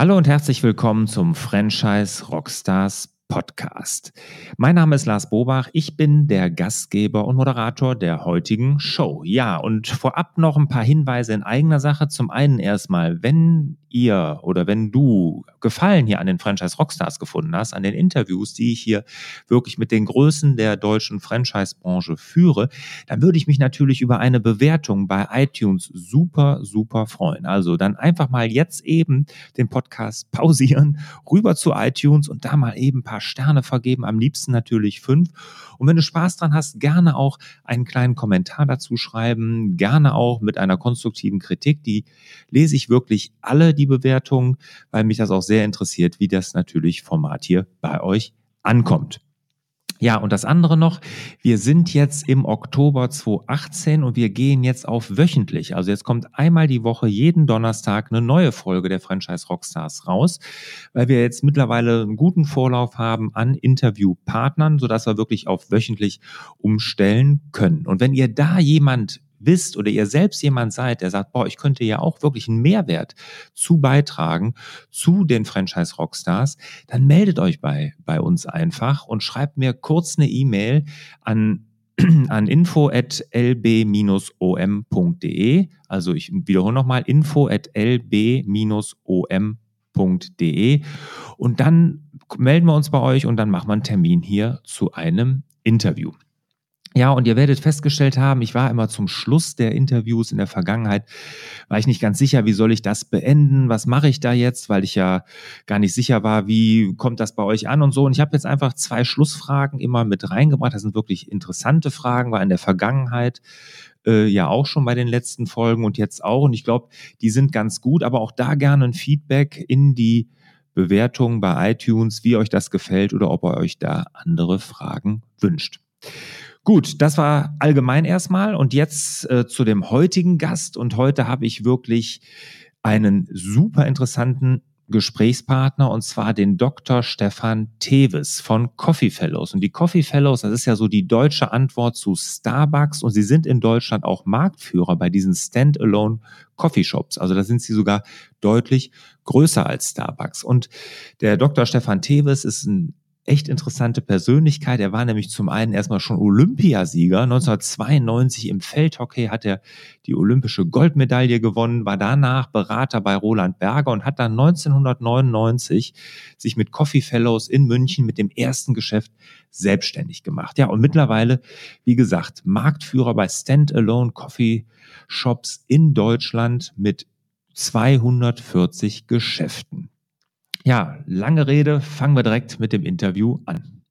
Hallo und herzlich willkommen zum Franchise Rockstars Podcast. Mein Name ist Lars Bobach. Ich bin der Gastgeber und Moderator der heutigen Show. Ja, und vorab noch ein paar Hinweise in eigener Sache. Zum einen erstmal, wenn ihr oder wenn du Gefallen hier an den Franchise Rockstars gefunden hast, an den Interviews, die ich hier wirklich mit den Größen der deutschen Franchise-Branche führe, dann würde ich mich natürlich über eine Bewertung bei iTunes super, super freuen. Also dann einfach mal jetzt eben den Podcast pausieren, rüber zu iTunes und da mal eben ein paar Sterne vergeben, am liebsten natürlich fünf. Und wenn du Spaß dran hast, gerne auch einen kleinen Kommentar dazu schreiben, gerne auch mit einer konstruktiven Kritik. Die lese ich wirklich alle, die Bewertungen, weil mich das auch sehr interessiert, wie das natürlich Format hier bei euch ankommt. Ja, und das andere noch, wir sind jetzt im Oktober 2018 und wir gehen jetzt auf wöchentlich. Also jetzt kommt einmal die Woche jeden Donnerstag eine neue Folge der Franchise Rockstars raus, weil wir jetzt mittlerweile einen guten Vorlauf haben an Interviewpartnern, sodass wir wirklich auf wöchentlich umstellen können. Und wenn ihr da jemand wisst oder ihr selbst jemand seid, der sagt, boah, ich könnte ja auch wirklich einen Mehrwert zu beitragen zu den Franchise Rockstars, dann meldet euch bei, bei uns einfach und schreibt mir kurz eine E-Mail an an info.lb-om.de. Also ich wiederhole nochmal info.lb-om.de und dann melden wir uns bei euch und dann machen wir einen Termin hier zu einem Interview. Ja, und ihr werdet festgestellt haben, ich war immer zum Schluss der Interviews in der Vergangenheit, war ich nicht ganz sicher, wie soll ich das beenden, was mache ich da jetzt, weil ich ja gar nicht sicher war, wie kommt das bei euch an und so. Und ich habe jetzt einfach zwei Schlussfragen immer mit reingebracht. Das sind wirklich interessante Fragen, war in der Vergangenheit äh, ja auch schon bei den letzten Folgen und jetzt auch. Und ich glaube, die sind ganz gut, aber auch da gerne ein Feedback in die Bewertung bei iTunes, wie euch das gefällt oder ob ihr euch da andere Fragen wünscht. Gut, das war allgemein erstmal. Und jetzt äh, zu dem heutigen Gast. Und heute habe ich wirklich einen super interessanten Gesprächspartner und zwar den Dr. Stefan Teves von Coffee Fellows. Und die Coffee Fellows, das ist ja so die deutsche Antwort zu Starbucks und sie sind in Deutschland auch Marktführer bei diesen Standalone Coffee Shops. Also da sind sie sogar deutlich größer als Starbucks. Und der Dr. Stefan Teves ist ein echt interessante Persönlichkeit. Er war nämlich zum einen erstmal schon Olympiasieger. 1992 im Feldhockey hat er die olympische Goldmedaille gewonnen, war danach Berater bei Roland Berger und hat dann 1999 sich mit Coffee Fellows in München mit dem ersten Geschäft selbstständig gemacht. Ja, und mittlerweile, wie gesagt, Marktführer bei Standalone Coffee Shops in Deutschland mit 240 Geschäften. Ja, lange Rede, fangen wir direkt mit dem Interview an.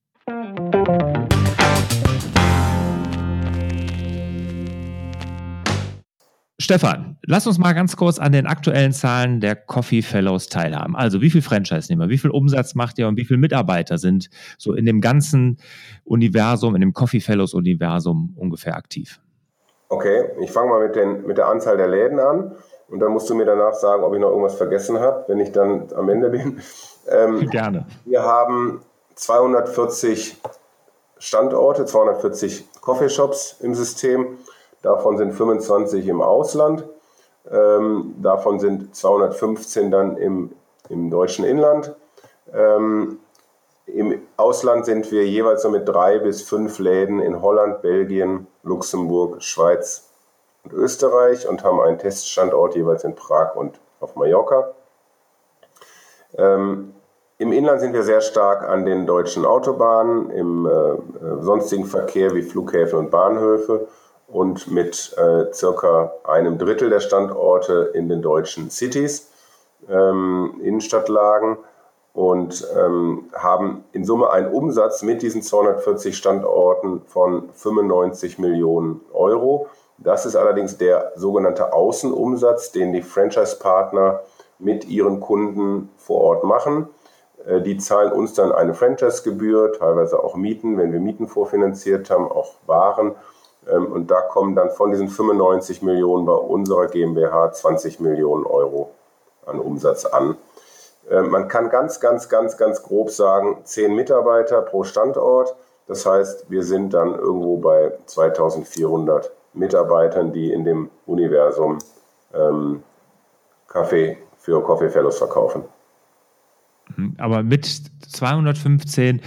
Stefan, lass uns mal ganz kurz an den aktuellen Zahlen der Coffee Fellows teilhaben. Also wie viel Franchise-Nehmer, wie viel Umsatz macht ihr und wie viele Mitarbeiter sind so in dem ganzen Universum, in dem Coffee Fellows Universum ungefähr aktiv? Okay, ich fange mal mit, den, mit der Anzahl der Läden an. Und dann musst du mir danach sagen, ob ich noch irgendwas vergessen habe, wenn ich dann am Ende bin. Ähm, Gerne. Wir haben 240 Standorte, 240 Coffeeshops im System. Davon sind 25 im Ausland. Ähm, davon sind 215 dann im, im deutschen Inland. Ähm, Im Ausland sind wir jeweils so mit drei bis fünf Läden in Holland, Belgien, Luxemburg, Schweiz und Österreich und haben einen Teststandort jeweils in Prag und auf Mallorca. Ähm, Im Inland sind wir sehr stark an den deutschen Autobahnen, im äh, äh, sonstigen Verkehr wie Flughäfen und Bahnhöfe und mit äh, circa einem Drittel der Standorte in den deutschen Cities, ähm, Innenstadtlagen und ähm, haben in Summe einen Umsatz mit diesen 240 Standorten von 95 Millionen Euro das ist allerdings der sogenannte Außenumsatz, den die Franchise-Partner mit ihren Kunden vor Ort machen. Äh, die zahlen uns dann eine Franchise-Gebühr, teilweise auch Mieten, wenn wir Mieten vorfinanziert haben, auch Waren. Ähm, und da kommen dann von diesen 95 Millionen bei unserer GmbH 20 Millionen Euro an Umsatz an. Ähm, man kann ganz, ganz, ganz, ganz grob sagen, 10 Mitarbeiter pro Standort. Das heißt, wir sind dann irgendwo bei 2400 Mitarbeitern, die in dem Universum ähm, Kaffee für Coffee Fellows verkaufen. Hm, aber mit 215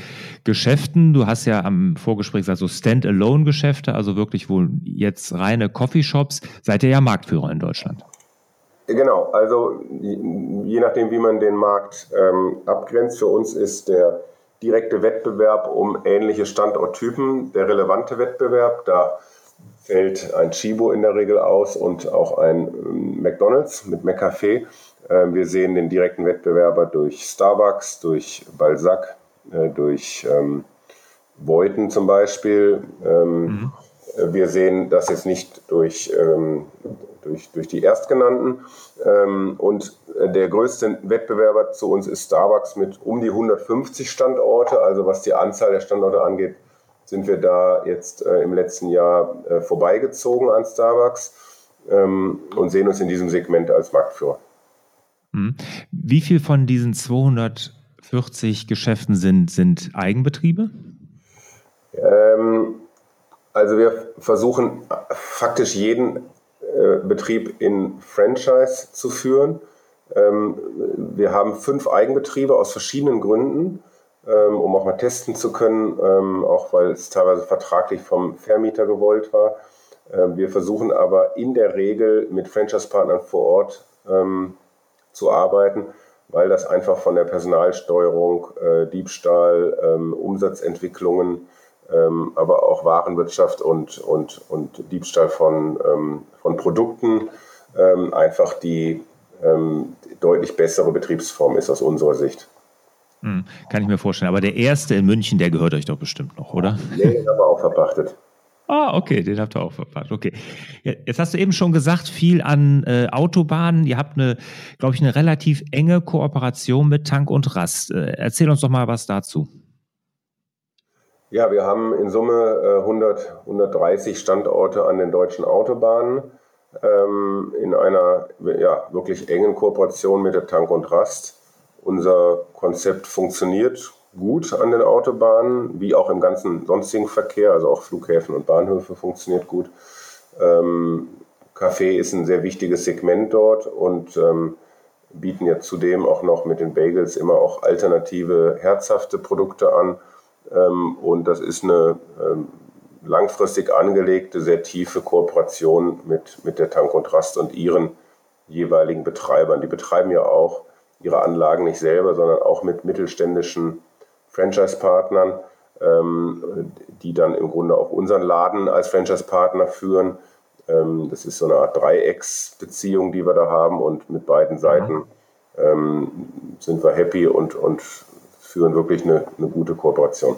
Geschäften, du hast ja am Vorgespräch gesagt, so Standalone-Geschäfte, also wirklich wohl jetzt reine Coffeeshops, seid ihr ja Marktführer in Deutschland. Genau, also je nachdem, wie man den Markt ähm, abgrenzt, für uns ist der direkte Wettbewerb um ähnliche Standorttypen der relevante Wettbewerb. Da fällt ein Chibo in der Regel aus und auch ein ähm, McDonald's mit McCafé. Ähm, wir sehen den direkten Wettbewerber durch Starbucks, durch Balzac, äh, durch ähm, Beuten zum Beispiel. Ähm, mhm. Wir sehen das jetzt nicht durch, ähm, durch, durch die Erstgenannten. Ähm, und der größte Wettbewerber zu uns ist Starbucks mit um die 150 Standorte. Also was die Anzahl der Standorte angeht, sind wir da jetzt äh, im letzten Jahr äh, vorbeigezogen an Starbucks ähm, und sehen uns in diesem Segment als Marktführer. Mhm. Wie viel von diesen 240 Geschäften sind, sind Eigenbetriebe? Ähm, also wir versuchen faktisch jeden äh, Betrieb in Franchise zu führen. Ähm, wir haben fünf Eigenbetriebe aus verschiedenen Gründen, ähm, um auch mal testen zu können, ähm, auch weil es teilweise vertraglich vom Vermieter gewollt war. Ähm, wir versuchen aber in der Regel mit Franchise-Partnern vor Ort ähm, zu arbeiten, weil das einfach von der Personalsteuerung, äh, Diebstahl, ähm, Umsatzentwicklungen, ähm, aber auch Warenwirtschaft und, und, und Diebstahl von, von Produkten einfach die deutlich bessere Betriebsform ist aus unserer Sicht. Hm, kann ich mir vorstellen. Aber der erste in München, der gehört euch doch bestimmt noch, oder? Nee, den haben wir auch verpachtet. Ah, okay, den habt ihr auch verpasst. Okay. Jetzt hast du eben schon gesagt, viel an äh, Autobahnen. Ihr habt eine, glaube ich, eine relativ enge Kooperation mit Tank und Rast. Äh, erzähl uns doch mal was dazu. Ja, wir haben in Summe äh, 100, 130 Standorte an den deutschen Autobahnen ähm, in einer ja, wirklich engen Kooperation mit der Tank und Rast. Unser Konzept funktioniert gut an den Autobahnen, wie auch im ganzen sonstigen Verkehr, also auch Flughäfen und Bahnhöfe funktioniert gut. Ähm, Kaffee ist ein sehr wichtiges Segment dort und ähm, bieten ja zudem auch noch mit den Bagels immer auch alternative, herzhafte Produkte an. Ähm, und das ist eine ähm, langfristig angelegte, sehr tiefe Kooperation mit, mit der Tank und Rast und ihren jeweiligen Betreibern. Die betreiben ja auch ihre Anlagen nicht selber, sondern auch mit mittelständischen Franchise-Partnern, ähm, die dann im Grunde auch unseren Laden als Franchise-Partner führen. Ähm, das ist so eine Art Dreiecksbeziehung, die wir da haben und mit beiden Seiten ähm, sind wir happy und, und führen wirklich eine, eine gute Kooperation.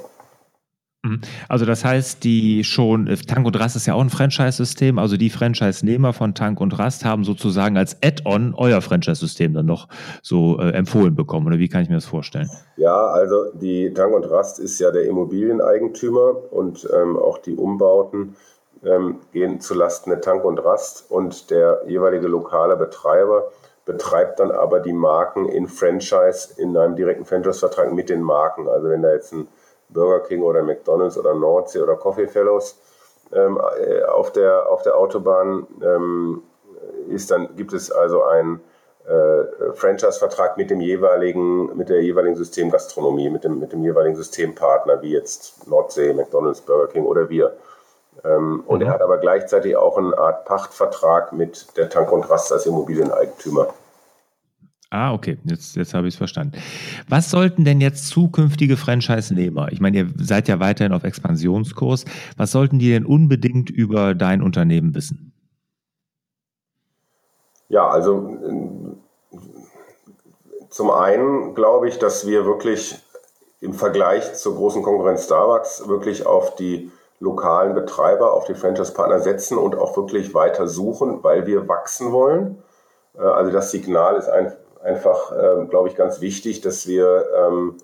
Mhm. Also das heißt, die schon, äh, Tank und Rast ist ja auch ein Franchise-System, also die Franchise-Nehmer von Tank und Rast haben sozusagen als Add-on euer Franchise-System dann noch so äh, empfohlen bekommen, oder wie kann ich mir das vorstellen? Ja, also die Tank und Rast ist ja der Immobilieneigentümer und ähm, auch die Umbauten ähm, gehen zulasten der Tank und Rast und der jeweilige lokale Betreiber betreibt dann aber die Marken in Franchise, in einem direkten Franchise-Vertrag mit den Marken. Also wenn da jetzt ein Burger King oder McDonald's oder Nordsee oder Coffee Fellows ähm, äh, auf, der, auf der Autobahn ähm, ist, dann gibt es also einen äh, Franchise-Vertrag mit dem jeweiligen, mit der jeweiligen Systemgastronomie, mit dem, mit dem jeweiligen Systempartner, wie jetzt Nordsee, McDonald's, Burger King oder wir. Ähm, und er mhm. hat aber gleichzeitig auch eine Art Pachtvertrag mit der Tank und Rast als Immobilieneigentümer. Ah, okay, jetzt, jetzt habe ich es verstanden. Was sollten denn jetzt zukünftige Franchise-Nehmer, ich meine, ihr seid ja weiterhin auf Expansionskurs, was sollten die denn unbedingt über dein Unternehmen wissen? Ja, also zum einen glaube ich, dass wir wirklich im Vergleich zur großen Konkurrenz Starbucks wirklich auf die lokalen Betreiber, auf die Franchise-Partner setzen und auch wirklich weiter suchen, weil wir wachsen wollen. Äh, also das Signal ist ein, einfach, äh, glaube ich, ganz wichtig, dass wir ähm,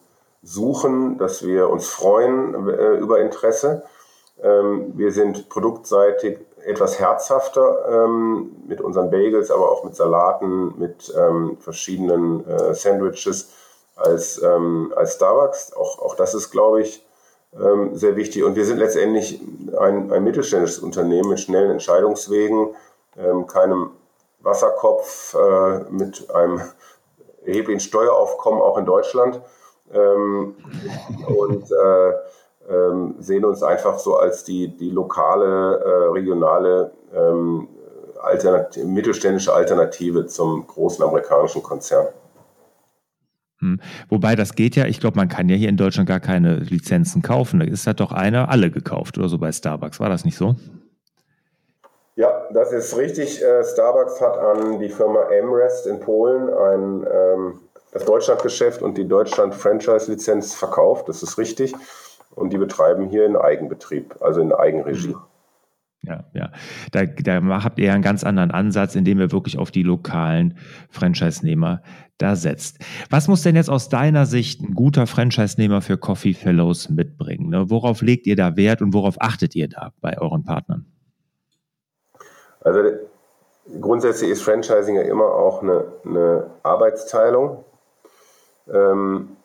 suchen, dass wir uns freuen äh, über Interesse. Ähm, wir sind produktseitig etwas herzhafter ähm, mit unseren Bagels, aber auch mit Salaten, mit ähm, verschiedenen äh, Sandwiches als, ähm, als Starbucks. Auch, auch das ist, glaube ich, ähm, sehr wichtig. Und wir sind letztendlich ein, ein mittelständisches Unternehmen mit schnellen Entscheidungswegen, ähm, keinem Wasserkopf äh, mit einem erheblichen Steueraufkommen auch in Deutschland ähm, und äh, ähm, sehen uns einfach so als die, die lokale, äh, regionale ähm, Alternat mittelständische Alternative zum großen amerikanischen Konzern. Hm. Wobei das geht ja, ich glaube, man kann ja hier in Deutschland gar keine Lizenzen kaufen. Da ist halt doch einer alle gekauft oder so bei Starbucks. War das nicht so? Ja, das ist richtig. Äh, Starbucks hat an die Firma Amrest in Polen ein, ähm, das Deutschlandgeschäft und die Deutschland-Franchise-Lizenz verkauft. Das ist richtig. Und die betreiben hier in Eigenbetrieb, also in Eigenregie. Mhm. Ja, ja. Da, da habt ihr ja einen ganz anderen Ansatz, indem ihr wirklich auf die lokalen Franchise-Nehmer da setzt. Was muss denn jetzt aus deiner Sicht ein guter Franchise-Nehmer für Coffee Fellows mitbringen? Ne? Worauf legt ihr da Wert und worauf achtet ihr da bei euren Partnern? Also grundsätzlich ist Franchising ja immer auch eine, eine Arbeitsteilung. Ähm,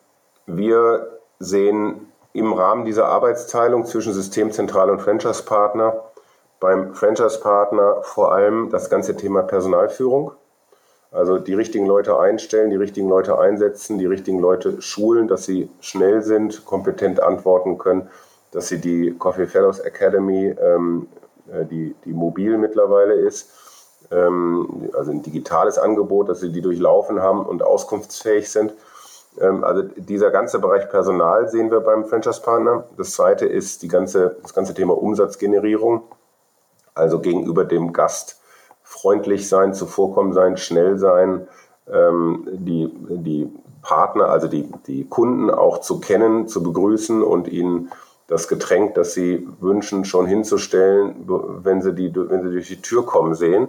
wir sehen im Rahmen dieser Arbeitsteilung zwischen Systemzentrale und Franchise-Partner beim Franchise-Partner vor allem das ganze Thema Personalführung. Also die richtigen Leute einstellen, die richtigen Leute einsetzen, die richtigen Leute schulen, dass sie schnell sind, kompetent antworten können, dass sie die Coffee Fellows Academy, ähm, äh, die, die mobil mittlerweile ist, ähm, also ein digitales Angebot, dass sie die durchlaufen haben und auskunftsfähig sind. Ähm, also dieser ganze Bereich Personal sehen wir beim Franchise-Partner. Das zweite ist die ganze, das ganze Thema Umsatzgenerierung also gegenüber dem Gast freundlich sein, zuvorkommen sein, schnell sein, ähm, die, die Partner, also die, die Kunden auch zu kennen, zu begrüßen und ihnen das Getränk, das sie wünschen, schon hinzustellen, wenn sie, die, wenn sie durch die Tür kommen sehen.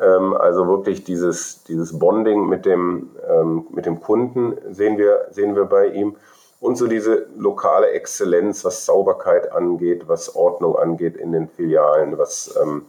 Ähm, also wirklich dieses, dieses Bonding mit dem, ähm, mit dem Kunden sehen wir, sehen wir bei ihm. Und so diese lokale Exzellenz, was Sauberkeit angeht, was Ordnung angeht in den Filialen, was ähm,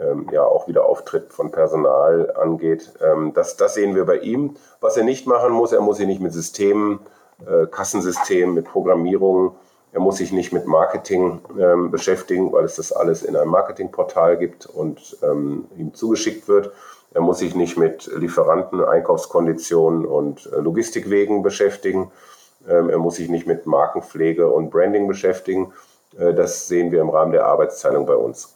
ähm, ja auch wieder Auftritt von Personal angeht. Ähm, das, das sehen wir bei ihm. Was er nicht machen muss, er muss sich nicht mit Systemen, äh, Kassensystemen, mit Programmierung, er muss sich nicht mit Marketing ähm, beschäftigen, weil es das alles in einem Marketingportal gibt und ähm, ihm zugeschickt wird. Er muss sich nicht mit Lieferanten, Einkaufskonditionen und äh, Logistikwegen beschäftigen ähm, er muss sich nicht mit Markenpflege und Branding beschäftigen. Äh, das sehen wir im Rahmen der Arbeitsteilung bei uns.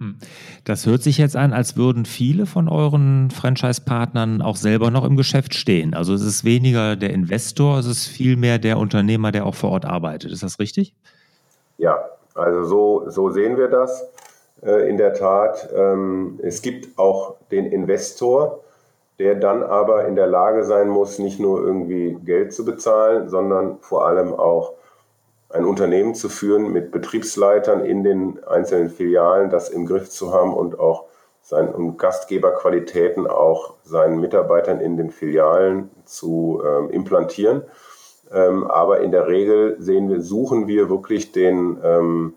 Hm. Das hört sich jetzt an, als würden viele von euren Franchise-Partnern auch selber noch im Geschäft stehen. Also es ist weniger der Investor, es ist vielmehr der Unternehmer, der auch vor Ort arbeitet. Ist das richtig? Ja, also so, so sehen wir das äh, in der Tat. Ähm, es gibt auch den Investor, der dann aber in der Lage sein muss, nicht nur irgendwie Geld zu bezahlen, sondern vor allem auch ein Unternehmen zu führen mit Betriebsleitern in den einzelnen Filialen, das im Griff zu haben und auch seinen um Gastgeberqualitäten auch seinen Mitarbeitern in den Filialen zu ähm, implantieren. Ähm, aber in der Regel sehen wir, suchen wir wirklich den ähm,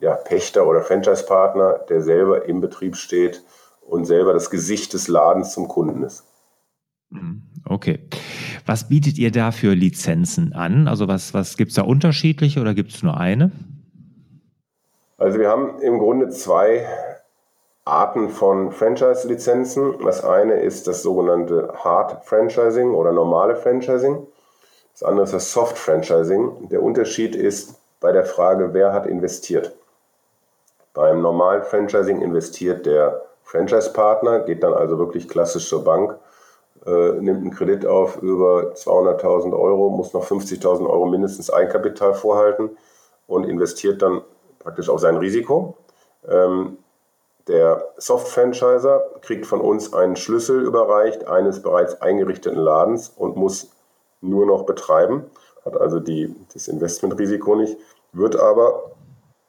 ja, Pächter oder Franchise-Partner, der selber im Betrieb steht und selber das Gesicht des Ladens zum Kunden ist. Mhm. Okay. Was bietet ihr da für Lizenzen an? Also was, was gibt es da unterschiedliche oder gibt es nur eine? Also wir haben im Grunde zwei Arten von Franchise-Lizenzen. Das eine ist das sogenannte Hard Franchising oder normale Franchising. Das andere ist das Soft Franchising. Der Unterschied ist bei der Frage, wer hat investiert. Beim normalen Franchising investiert der Franchise-Partner, geht dann also wirklich klassisch zur Bank, äh, nimmt einen Kredit auf über 200.000 Euro, muss noch 50.000 Euro mindestens Eigenkapital vorhalten und investiert dann praktisch auf sein Risiko. Ähm, der Soft-Franchiser kriegt von uns einen Schlüssel überreicht eines bereits eingerichteten Ladens und muss nur noch betreiben, hat also die, das Investmentrisiko nicht, wird aber,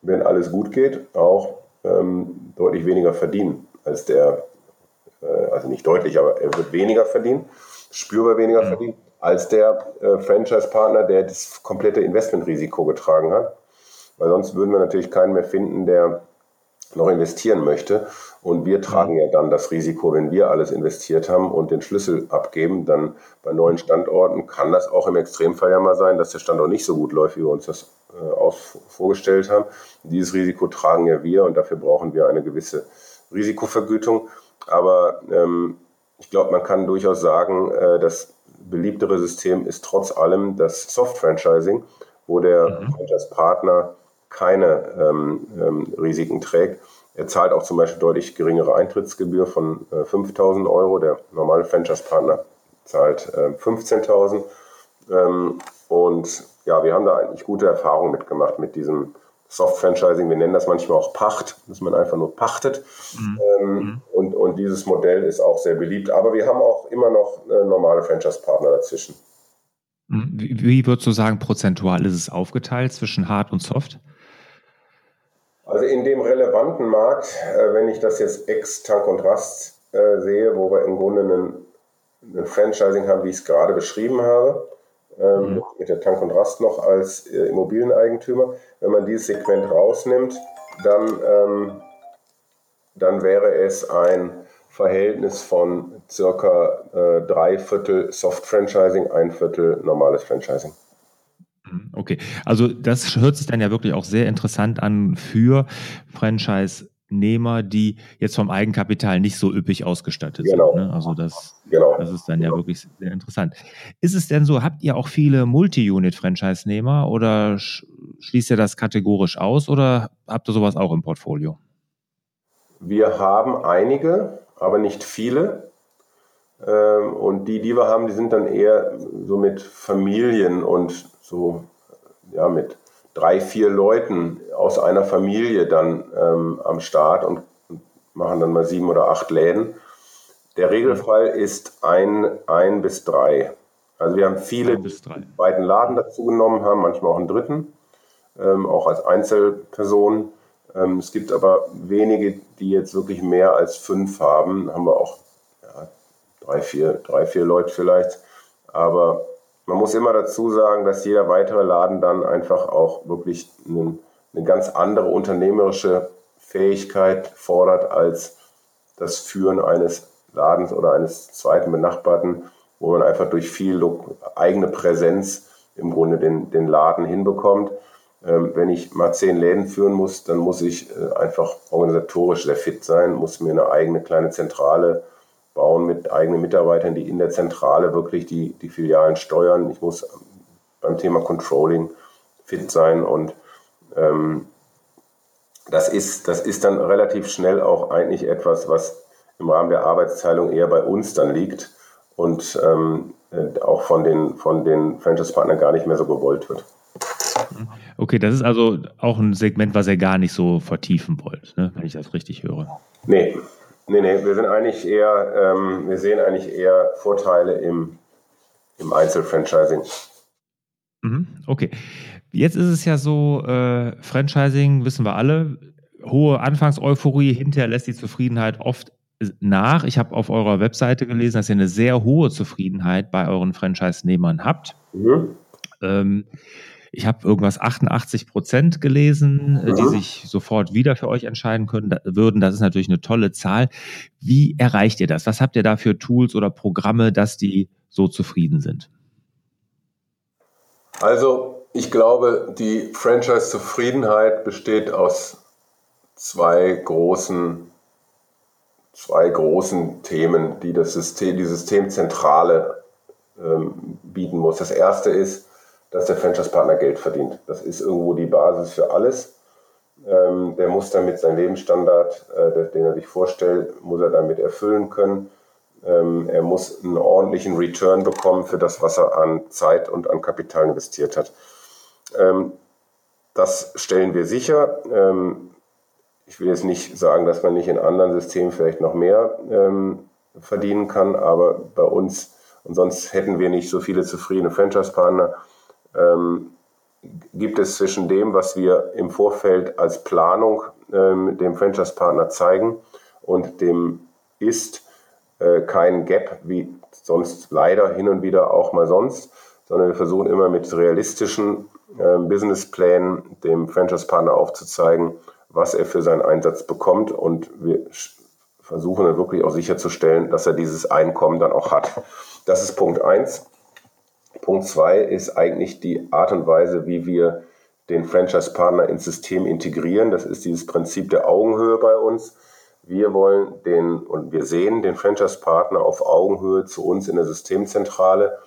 wenn alles gut geht, auch ähm, deutlich weniger verdienen als der, also nicht deutlich, aber er wird weniger verdienen, spürbar weniger mhm. verdienen, als der äh, Franchise-Partner, der das komplette Investmentrisiko getragen hat. Weil sonst würden wir natürlich keinen mehr finden, der noch investieren möchte. Und wir tragen mhm. ja dann das Risiko, wenn wir alles investiert haben und den Schlüssel abgeben, dann bei neuen Standorten kann das auch im Extremfall ja mal sein, dass der Standort nicht so gut läuft, wie wir uns das äh, aus, vorgestellt haben. Dieses Risiko tragen ja wir und dafür brauchen wir eine gewisse Risikovergütung. Aber ähm, ich glaube, man kann durchaus sagen, äh, das beliebtere System ist trotz allem das Soft-Franchising, wo der mhm. Franchise-Partner keine ähm, ähm, Risiken trägt. Er zahlt auch zum Beispiel deutlich geringere Eintrittsgebühr von äh, 5.000 Euro. Der normale Franchise-Partner zahlt äh, 15.000. Ähm, und ja, wir haben da eigentlich gute Erfahrungen mitgemacht mit diesem Soft-Franchising. Wir nennen das manchmal auch Pacht, dass man einfach nur pachtet. Mhm. Ähm, mhm. und, und dieses Modell ist auch sehr beliebt. Aber wir haben auch immer noch äh, normale Franchise-Partner dazwischen. Mhm. Wie, wie würdest du sagen, prozentual ist es aufgeteilt zwischen Hard und Soft? Also in dem relevanten Markt, äh, wenn ich das jetzt ex-Tank und Rast äh, sehe, wo wir im Grunde einen, einen Franchising haben, wie ich es gerade beschrieben habe, ähm, mhm. mit der Tank und Rast noch als äh, Immobilieneigentümer. Wenn man dieses Segment rausnimmt, dann, ähm, dann wäre es ein Verhältnis von circa äh, drei Viertel Soft-Franchising, ein Viertel normales Franchising. Mhm, okay, also das hört sich dann ja wirklich auch sehr interessant an für Franchise Nehmer, die jetzt vom Eigenkapital nicht so üppig ausgestattet genau. sind. Ne? Also das, genau. das ist dann ja wirklich sehr interessant. Ist es denn so, habt ihr auch viele Multi-Unit-Franchise-Nehmer oder schließt ihr das kategorisch aus oder habt ihr sowas auch im Portfolio? Wir haben einige, aber nicht viele. Ähm, und die, die wir haben, die sind dann eher so mit Familien und so, ja, mit drei, vier Leuten aus einer Familie dann ähm, am Start und machen dann mal sieben oder acht Läden. Der Regelfall ist ein, ein bis drei. Also wir haben viele, die einen zweiten Laden dazu genommen haben, manchmal auch einen dritten, ähm, auch als Einzelperson. Ähm, es gibt aber wenige, die jetzt wirklich mehr als fünf haben. Haben wir auch ja, drei, vier, drei, vier Leute vielleicht. Aber man muss immer dazu sagen, dass jeder weitere Laden dann einfach auch wirklich eine, eine ganz andere unternehmerische Fähigkeit fordert als das Führen eines Ladens oder eines zweiten Benachbarten, wo man einfach durch viel eigene Präsenz im Grunde den, den Laden hinbekommt. Ähm, wenn ich mal zehn Läden führen muss, dann muss ich äh, einfach organisatorisch sehr fit sein, muss mir eine eigene kleine Zentrale bauen mit eigenen Mitarbeitern, die in der Zentrale wirklich die, die Filialen steuern. Ich muss beim Thema Controlling fit sein und ähm, das, ist, das ist dann relativ schnell auch eigentlich etwas, was im Rahmen der Arbeitsteilung eher bei uns dann liegt und ähm, auch von den, von den Franchise-Partnern gar nicht mehr so gewollt wird. Okay, das ist also auch ein Segment, was ihr gar nicht so vertiefen wollt, ne? wenn ich das richtig höre. Nee, Nee, nee, wir sind eigentlich eher, ähm, wir sehen eigentlich eher Vorteile im, im Einzelfranchising. Mhm, okay. Jetzt ist es ja so, äh, Franchising wissen wir alle, hohe Anfangseuphorie, hinterher lässt die Zufriedenheit oft nach. Ich habe auf eurer Webseite gelesen, dass ihr eine sehr hohe Zufriedenheit bei euren Franchise-Nehmern habt. Mhm. Ähm, ich habe irgendwas 88 Prozent gelesen, ja. Äh, die sich sofort wieder für euch entscheiden können, würden. Das ist natürlich eine tolle Zahl. Wie erreicht ihr das? Was habt ihr da für Tools oder Programme, dass die so zufrieden sind? Also, ich glaube, die Franchise-Zufriedenheit besteht aus zwei großen, zwei großen Themen, die das System, die Systemzentrale ähm, bieten muss. Das erste ist, dass der Franchise-Partner Geld verdient. Das ist irgendwo die Basis für alles. Ähm, der muss damit seinen Lebensstandard, äh, den er sich vorstellt, muss er damit erfüllen können. Ähm, er muss einen ordentlichen Return bekommen für das, was er an Zeit und an Kapital investiert hat. Ähm, das stellen wir sicher. Ähm, ich will jetzt nicht sagen, dass man nicht in anderen Systemen vielleicht noch mehr ähm, verdienen kann, aber bei uns, und sonst hätten wir nicht so viele zufriedene Franchise-Partner, ähm, gibt es zwischen dem, was wir im Vorfeld als Planung ähm, dem Franchise-Partner zeigen und dem ist äh, kein Gap, wie sonst leider hin und wieder auch mal sonst, sondern wir versuchen immer mit realistischen äh, Businessplänen dem Franchise-Partner aufzuzeigen, was er für seinen Einsatz bekommt und wir versuchen dann wirklich auch sicherzustellen, dass er dieses Einkommen dann auch hat. Das ist Punkt eins. Punkt zwei ist eigentlich die Art und Weise, wie wir den Franchise-Partner ins System integrieren. Das ist dieses Prinzip der Augenhöhe bei uns. wir wollen den und wir sehen den Franchise-Partner auf Augenhöhe zu uns in der Systemzentrale.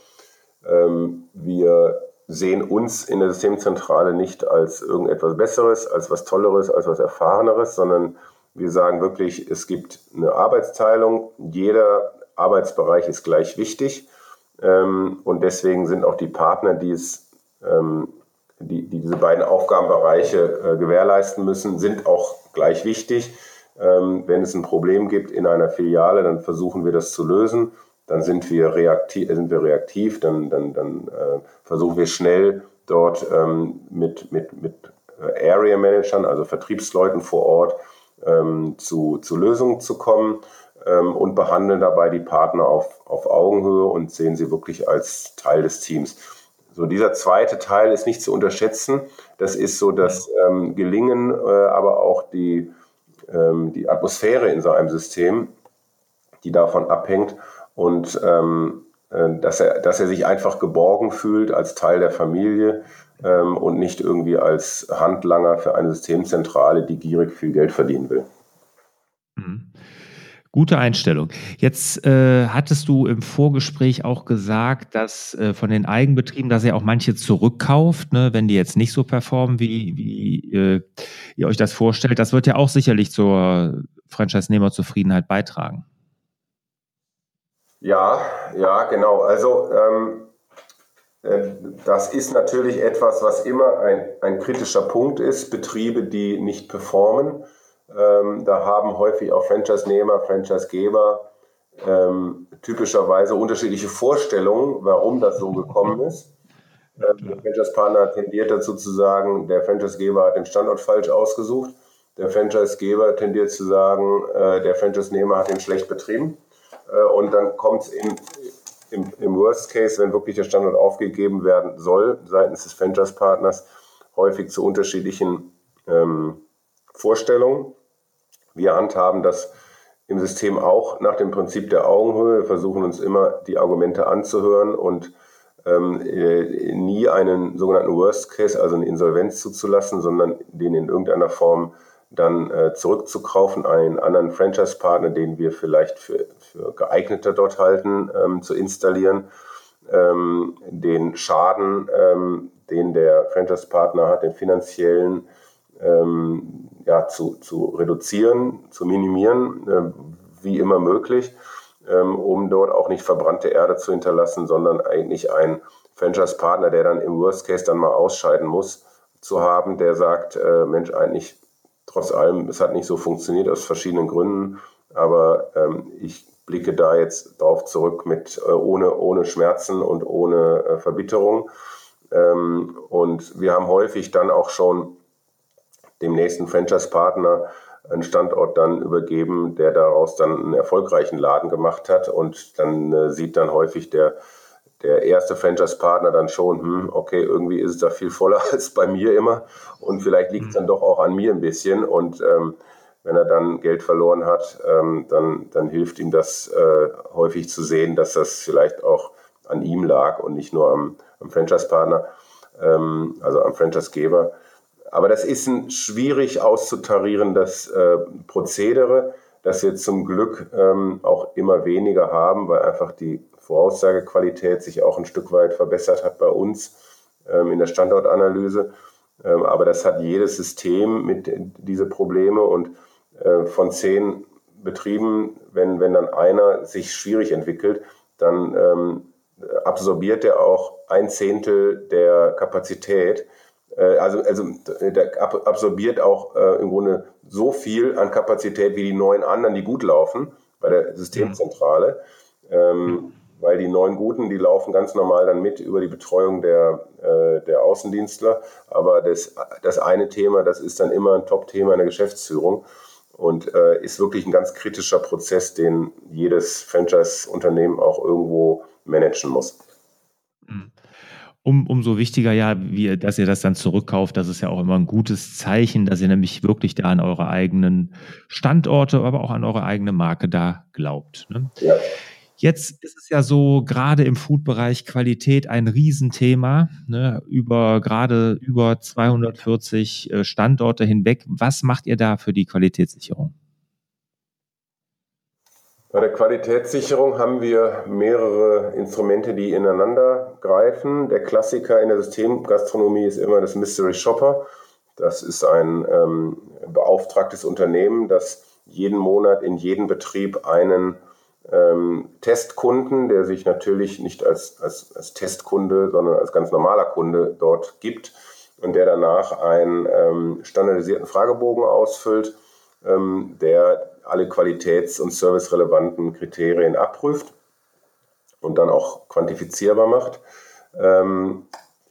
Ähm, wir sehen uns in der Systemzentrale nicht als irgendetwas Besseres, als was Tolleres, als was Erfahreneres, sondern wir sagen wirklich, es gibt eine Arbeitsteilung. Jeder Arbeitsbereich ist gleich wichtig. Ähm, und deswegen sind auch die Partner, die es ähm, die, die diese beiden Aufgabenbereiche äh, gewährleisten müssen, sind auch gleich wichtig. Ähm, wenn es ein Problem gibt in einer Filiale, dann versuchen wir das zu lösen. Dann sind wir reaktiv, sind wir reaktiv dann, dann, dann äh, versuchen wir schnell dort ähm, mit, mit, mit äh, Area Managern, also Vertriebsleuten vor Ort, ähm, zu, zu Lösungen zu kommen ähm, und behandeln dabei die Partner auf, auf Augenhöhe und sehen sie wirklich als Teil des Teams. So, dieser zweite Teil ist nicht zu unterschätzen. Das ist so das ähm, Gelingen, äh, aber auch die, ähm, die Atmosphäre in so einem System, die davon abhängt. Und ähm, äh, dass, er, dass er sich einfach geborgen fühlt als Teil der Familie ähm, und nicht irgendwie als Handlanger für eine Systemzentrale, die gierig viel Geld verdienen will. Mhm. Gute Einstellung. Jetzt äh, hattest du im Vorgespräch auch gesagt, dass äh, von den Eigenbetrieben, dass ihr auch manche zurückkauft, ne, wenn die jetzt nicht so performen, wie, wie äh, ihr euch das vorstellt. Das wird ja auch sicherlich zur Franchise-Nehmer-Zufriedenheit beitragen. Ja, ja, genau. Also ähm, äh, das ist natürlich etwas, was immer ein, ein kritischer Punkt ist. Betriebe, die nicht performen ähm, da haben häufig auch Franchise-Nehmer, Franchise-Geber ähm, typischerweise unterschiedliche Vorstellungen, warum das so gekommen ist. Ähm, der Franchise-Partner tendiert dazu zu sagen, der Franchise-Geber hat den Standort falsch ausgesucht. Der Franchise-Geber tendiert zu sagen, äh, der Franchise-Nehmer hat ihn schlecht betrieben. Äh, und dann kommt es im, im, im Worst Case, wenn wirklich der Standort aufgegeben werden soll, seitens des Franchise-Partners, häufig zu unterschiedlichen ähm, Vorstellungen. Wir handhaben das im System auch nach dem Prinzip der Augenhöhe. Wir versuchen uns immer die Argumente anzuhören und ähm, äh, nie einen sogenannten Worst Case, also eine Insolvenz zuzulassen, sondern den in irgendeiner Form dann äh, zurückzukaufen, einen anderen Franchise-Partner, den wir vielleicht für, für geeigneter dort halten, ähm, zu installieren, ähm, den Schaden, ähm, den der Franchise-Partner hat, den finanziellen, ähm, ja, zu, zu reduzieren, zu minimieren, äh, wie immer möglich, ähm, um dort auch nicht verbrannte Erde zu hinterlassen, sondern eigentlich ein Franchise-Partner, der dann im Worst Case dann mal ausscheiden muss, zu haben, der sagt, äh, Mensch, eigentlich trotz allem, es hat nicht so funktioniert aus verschiedenen Gründen, aber ähm, ich blicke da jetzt drauf zurück mit äh, ohne, ohne Schmerzen und ohne äh, Verbitterung. Ähm, und wir haben häufig dann auch schon dem nächsten Franchise-Partner einen Standort dann übergeben, der daraus dann einen erfolgreichen Laden gemacht hat. Und dann äh, sieht dann häufig der, der erste Franchise-Partner dann schon, hm, okay, irgendwie ist es da viel voller als bei mir immer. Und vielleicht liegt es dann doch auch an mir ein bisschen. Und ähm, wenn er dann Geld verloren hat, ähm, dann, dann hilft ihm das äh, häufig zu sehen, dass das vielleicht auch an ihm lag und nicht nur am, am Franchise-Partner, ähm, also am Franchise-Geber. Aber das ist ein schwierig auszutarierendes äh, Prozedere, das wir zum Glück ähm, auch immer weniger haben, weil einfach die Voraussagequalität sich auch ein Stück weit verbessert hat bei uns ähm, in der Standortanalyse. Ähm, aber das hat jedes System mit diese Probleme und äh, von zehn Betrieben, wenn, wenn dann einer sich schwierig entwickelt, dann ähm, absorbiert er auch ein Zehntel der Kapazität also, also der absorbiert auch äh, im Grunde so viel an Kapazität wie die neun anderen, die gut laufen bei der Systemzentrale. Ähm, weil die neun Guten, die laufen ganz normal dann mit über die Betreuung der, äh, der Außendienstler. Aber das, das eine Thema, das ist dann immer ein Top-Thema in der Geschäftsführung und äh, ist wirklich ein ganz kritischer Prozess, den jedes Franchise-Unternehmen auch irgendwo managen muss. Um, umso wichtiger ja, wie, dass ihr das dann zurückkauft. Das ist ja auch immer ein gutes Zeichen, dass ihr nämlich wirklich da an eure eigenen Standorte, aber auch an eure eigene Marke da glaubt. Ne? Ja. Jetzt ist es ja so, gerade im Food-Bereich Qualität ein Riesenthema, ne, über gerade über 240 äh, Standorte hinweg. Was macht ihr da für die Qualitätssicherung? Bei der Qualitätssicherung haben wir mehrere Instrumente, die ineinander greifen. Der Klassiker in der Systemgastronomie ist immer das Mystery Shopper. Das ist ein ähm, beauftragtes Unternehmen, das jeden Monat in jeden Betrieb einen ähm, Testkunden, der sich natürlich nicht als, als, als, Testkunde, sondern als ganz normaler Kunde dort gibt und der danach einen ähm, standardisierten Fragebogen ausfüllt, ähm, der alle qualitäts- und servicerelevanten Kriterien abprüft und dann auch quantifizierbar macht. Ähm,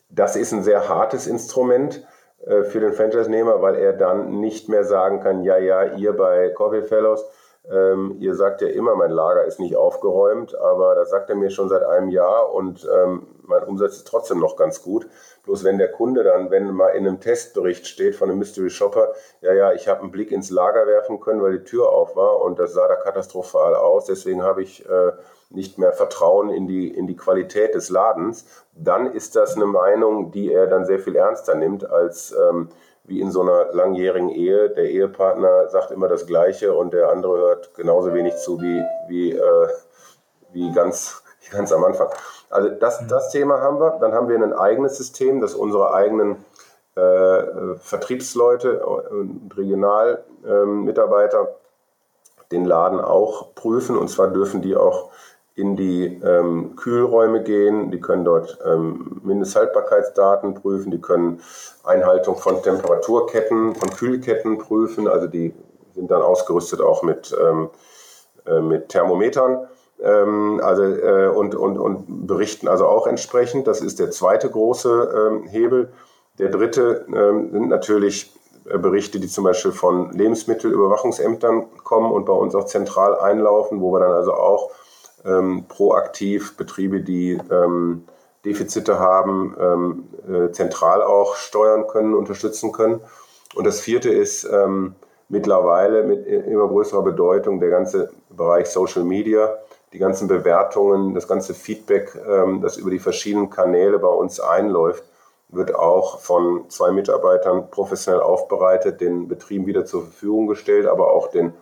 das ist ein sehr hartes Instrument äh, für den Franchise-Nehmer, weil er dann nicht mehr sagen kann, ja, ja, ihr bei Coffee Fellows, ähm, ihr sagt ja immer, mein Lager ist nicht aufgeräumt, aber das sagt er mir schon seit einem Jahr und ähm, mein Umsatz ist trotzdem noch ganz gut. Bloß wenn der Kunde dann, wenn mal in einem Testbericht steht von einem Mystery Shopper, ja, ja, ich habe einen Blick ins Lager werfen können, weil die Tür auf war und das sah da katastrophal aus, deswegen habe ich äh, nicht mehr Vertrauen in die, in die Qualität des Ladens, dann ist das eine Meinung, die er dann sehr viel ernster nimmt als ähm, wie in so einer langjährigen Ehe. Der Ehepartner sagt immer das Gleiche und der andere hört genauso wenig zu wie, wie, äh, wie ganz, ganz am Anfang. Also das, mhm. das Thema haben wir. Dann haben wir ein eigenes System, das unsere eigenen äh, Vertriebsleute und Regionalmitarbeiter ähm, den Laden auch prüfen. Und zwar dürfen die auch in die ähm, Kühlräume gehen, die können dort ähm, Mindesthaltbarkeitsdaten prüfen, die können Einhaltung von Temperaturketten, von Kühlketten prüfen, also die sind dann ausgerüstet auch mit, ähm, äh, mit Thermometern ähm, also, äh, und, und, und berichten also auch entsprechend. Das ist der zweite große ähm, Hebel. Der dritte ähm, sind natürlich äh, Berichte, die zum Beispiel von Lebensmittelüberwachungsämtern kommen und bei uns auch zentral einlaufen, wo wir dann also auch ähm, proaktiv Betriebe, die ähm, Defizite haben, ähm, äh, zentral auch steuern können, unterstützen können. Und das vierte ist ähm, mittlerweile mit immer größerer Bedeutung der ganze Bereich Social Media, die ganzen Bewertungen, das ganze Feedback, ähm, das über die verschiedenen Kanäle bei uns einläuft, wird auch von zwei Mitarbeitern professionell aufbereitet, den Betrieben wieder zur Verfügung gestellt, aber auch den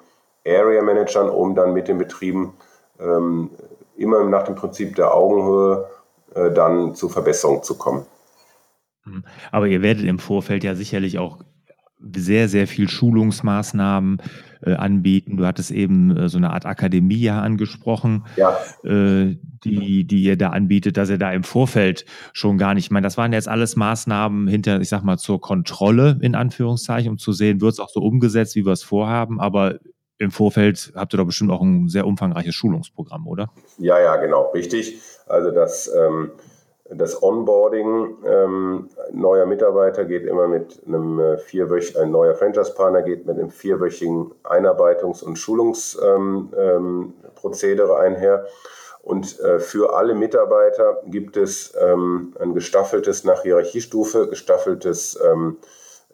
Area Managern, um dann mit den Betrieben ähm, immer nach dem Prinzip der Augenhöhe äh, dann zu Verbesserungen zu kommen. Mhm. Aber ihr werdet im Vorfeld ja sicherlich auch sehr, sehr viel Schulungsmaßnahmen äh, anbieten. Du hattest eben äh, so eine Art Akademie ja angesprochen, ja. Äh, die, die ihr da anbietet, dass ihr da im Vorfeld schon gar nicht, ich meine, das waren jetzt alles Maßnahmen hinter, ich sag mal, zur Kontrolle in Anführungszeichen, um zu sehen, wird es auch so umgesetzt, wie wir es vorhaben, aber im Vorfeld habt ihr doch bestimmt auch ein sehr umfangreiches Schulungsprogramm, oder? Ja, ja, genau, richtig. Also das, ähm, das Onboarding ähm, neuer Mitarbeiter geht immer mit einem äh, vierwöchigen, ein neuer Franchise-Partner geht mit einem vierwöchigen Einarbeitungs- und Schulungsprozedere ähm, ähm einher. Und äh, für alle Mitarbeiter gibt es ähm, ein gestaffeltes, nach Hierarchiestufe, gestaffeltes ähm,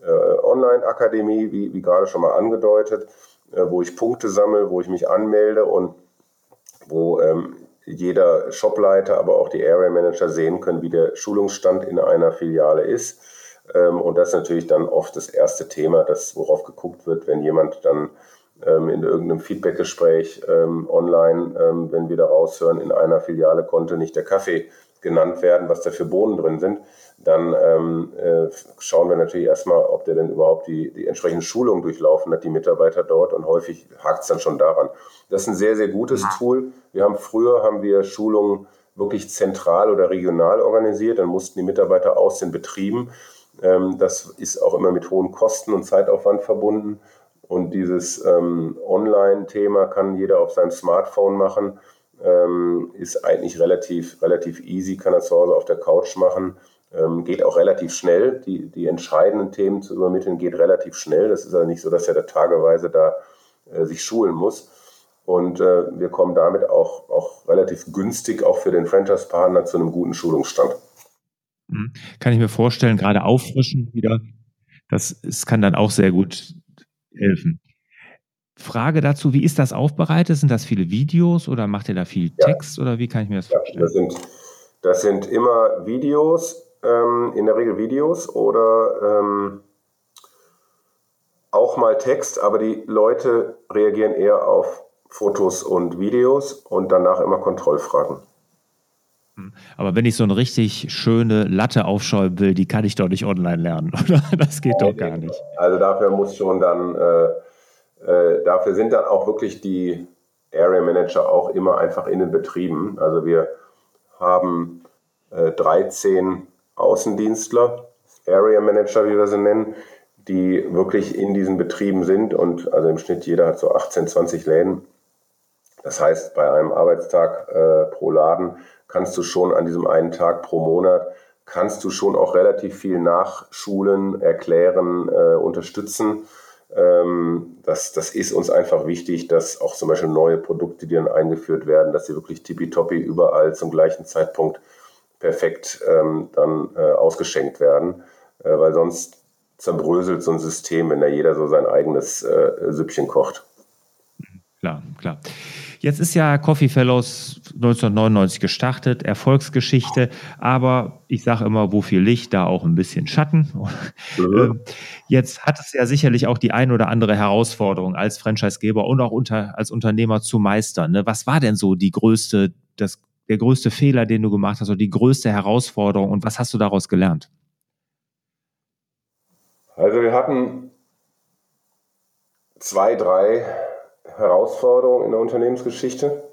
äh, Online-Akademie, wie, wie gerade schon mal angedeutet äh, wo ich Punkte sammle, wo ich mich anmelde und wo ähm, jeder Shopleiter, aber auch die Area Manager sehen können, wie der Schulungsstand in einer Filiale ist. Ähm, und das ist natürlich dann oft das erste Thema, das, worauf geguckt wird, wenn jemand dann ähm, in irgendeinem Feedbackgespräch ähm, online, wenn wir da raushören, in einer Filiale konnte nicht der Kaffee genannt werden, was da für Bohnen drin sind, dann ähm, äh, schauen wir natürlich erstmal, ob der denn überhaupt die, die entsprechende Schulung durchlaufen hat, die Mitarbeiter dort und häufig hakt es dann schon daran. Das ist ein sehr, sehr gutes Tool. Wir haben früher haben wir Schulungen wirklich zentral oder regional organisiert, dann mussten die Mitarbeiter aus den Betrieben. Ähm, das ist auch immer mit hohen Kosten und Zeitaufwand verbunden. Und dieses ähm, Online-Thema kann jeder auf seinem Smartphone machen ähm, ist eigentlich relativ, relativ easy, kann er zu Hause auf der Couch machen. Ähm, geht auch relativ schnell. Die, die entscheidenden Themen zu übermitteln geht relativ schnell. Das ist also nicht so, dass er da tageweise da äh, sich schulen muss. Und äh, wir kommen damit auch, auch relativ günstig auch für den Franchise-Partner zu einem guten Schulungsstand. Mhm. Kann ich mir vorstellen, gerade auffrischen wieder, das, das kann dann auch sehr gut helfen. Frage dazu, wie ist das aufbereitet? Sind das viele Videos oder macht ihr da viel Text ja. oder wie kann ich mir das vorstellen? Ja, das, sind, das sind immer Videos, ähm, in der Regel Videos oder ähm, auch mal Text, aber die Leute reagieren eher auf Fotos und Videos und danach immer Kontrollfragen. Hm. Aber wenn ich so eine richtig schöne Latte aufschäumen will, die kann ich doch nicht online lernen, oder? Das geht doch gar nicht. Also dafür muss schon dann, äh, äh, dafür sind dann auch wirklich die Area Manager auch immer einfach in den Betrieben. Also wir haben äh, 13 Außendienstler, Area Manager, wie wir sie nennen, die wirklich in diesen Betrieben sind und also im Schnitt jeder hat so 18, 20 Läden. Das heißt, bei einem Arbeitstag äh, pro Laden kannst du schon an diesem einen Tag pro Monat, kannst du schon auch relativ viel nachschulen, erklären, äh, unterstützen. Ähm, das, das ist uns einfach wichtig, dass auch zum Beispiel neue Produkte, die dann eingeführt werden, dass sie wirklich tippitoppi überall zum gleichen Zeitpunkt perfekt ähm, dann äh, ausgeschenkt werden, äh, weil sonst zerbröselt so ein System, wenn da jeder so sein eigenes äh, Süppchen kocht. Klar, klar. Jetzt ist ja Coffee Fellows 1999 gestartet, Erfolgsgeschichte, aber ich sage immer, wo viel Licht, da auch ein bisschen Schatten. Mhm. Ähm, jetzt hat es ja sicherlich auch die ein oder andere Herausforderung als Franchisegeber und auch unter, als Unternehmer zu meistern. Ne? Was war denn so die größte, das, der größte Fehler, den du gemacht hast, oder die größte Herausforderung und was hast du daraus gelernt? Also wir hatten zwei, drei Herausforderung in der Unternehmensgeschichte.